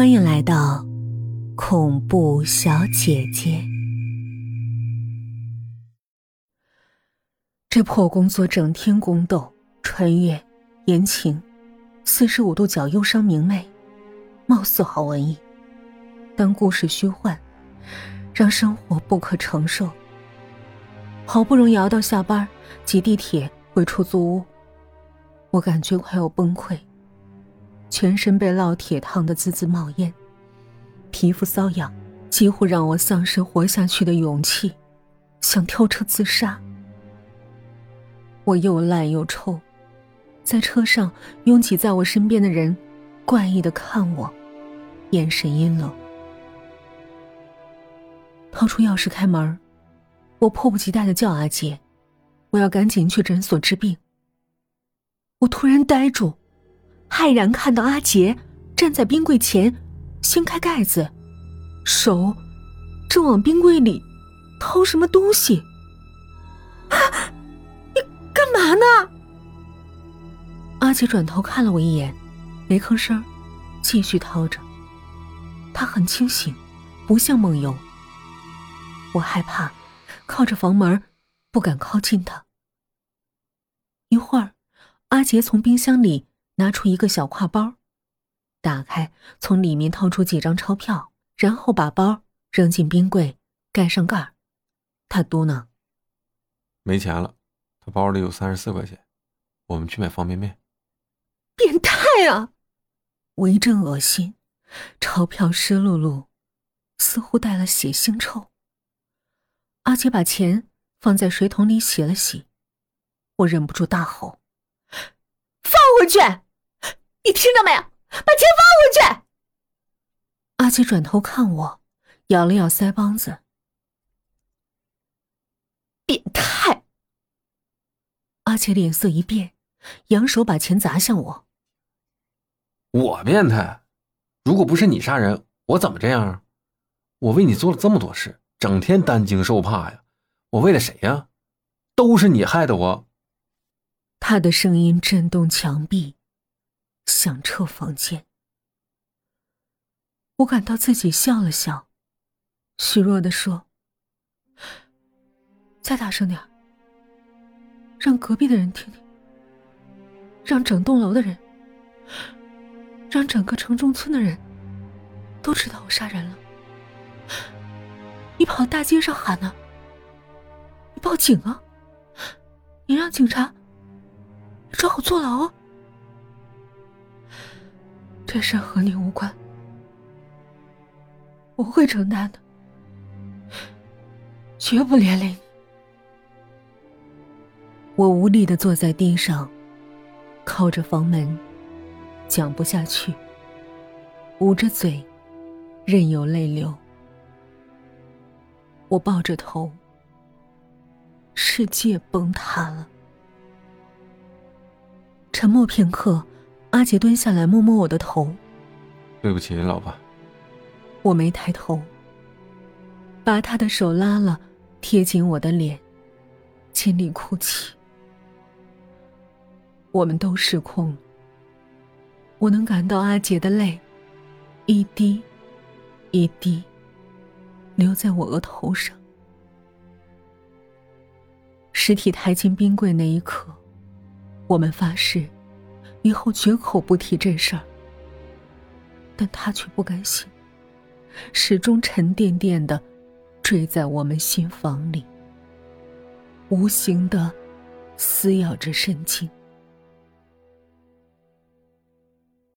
欢迎来到恐怖小姐姐。这破工作整天宫斗、穿越、言情，四十五度角忧伤明媚，貌似好文艺，但故事虚幻，让生活不可承受。好不容易熬到下班，挤地铁回出租屋，我感觉快要崩溃。全身被烙铁烫得滋滋冒烟，皮肤瘙痒，几乎让我丧失活下去的勇气，想跳车自杀。我又烂又臭，在车上拥挤在我身边的人，怪异的看我，眼神阴冷。掏出钥匙开门，我迫不及待的叫阿杰，我要赶紧去诊所治病。我突然呆住。骇然看到阿杰站在冰柜前，掀开盖子，手正往冰柜里掏什么东西。啊！你干嘛呢？阿杰转头看了我一眼，没吭声，继续掏着。他很清醒，不像梦游。我害怕，靠着房门，不敢靠近他。一会儿，阿杰从冰箱里。拿出一个小挎包，打开，从里面掏出几张钞票，然后把包扔进冰柜，盖上盖儿。他嘟囔：“没钱了，他包里有三十四块钱，我们去买方便面。”变态啊！我一阵恶心，钞票湿漉漉，似乎带了血腥臭。阿杰把钱放在水桶里洗了洗，我忍不住大吼：“放回去！”你听到没有？把钱放回去！阿杰转头看我，咬了咬腮帮子。变态！阿杰脸色一变，扬手把钱砸向我。我变态？如果不是你杀人，我怎么这样？我为你做了这么多事，整天担惊受怕呀！我为了谁呀？都是你害的我！他的声音震动墙壁。响彻房间，我感到自己笑了笑，虚弱的说：“再大声点让隔壁的人听听，让整栋楼的人，让整个城中村的人都知道我杀人了。你跑大街上喊呢？你报警啊？你让警察抓我坐牢啊？”这事和你无关，我会承担的，绝不连累你。我无力的坐在地上，靠着房门，讲不下去，捂着嘴，任由泪流。我抱着头，世界崩塌了。沉默片刻。阿杰蹲下来摸摸我的头，对不起，老婆。我没抬头，把他的手拉了，贴紧我的脸，尽力哭泣。我们都失控了。我能感到阿杰的泪，一滴，一滴，流在我额头上。尸体抬进冰柜那一刻，我们发誓。以后绝口不提这事儿，但他却不甘心，始终沉甸甸的坠在我们心房里，无形的撕咬着神经。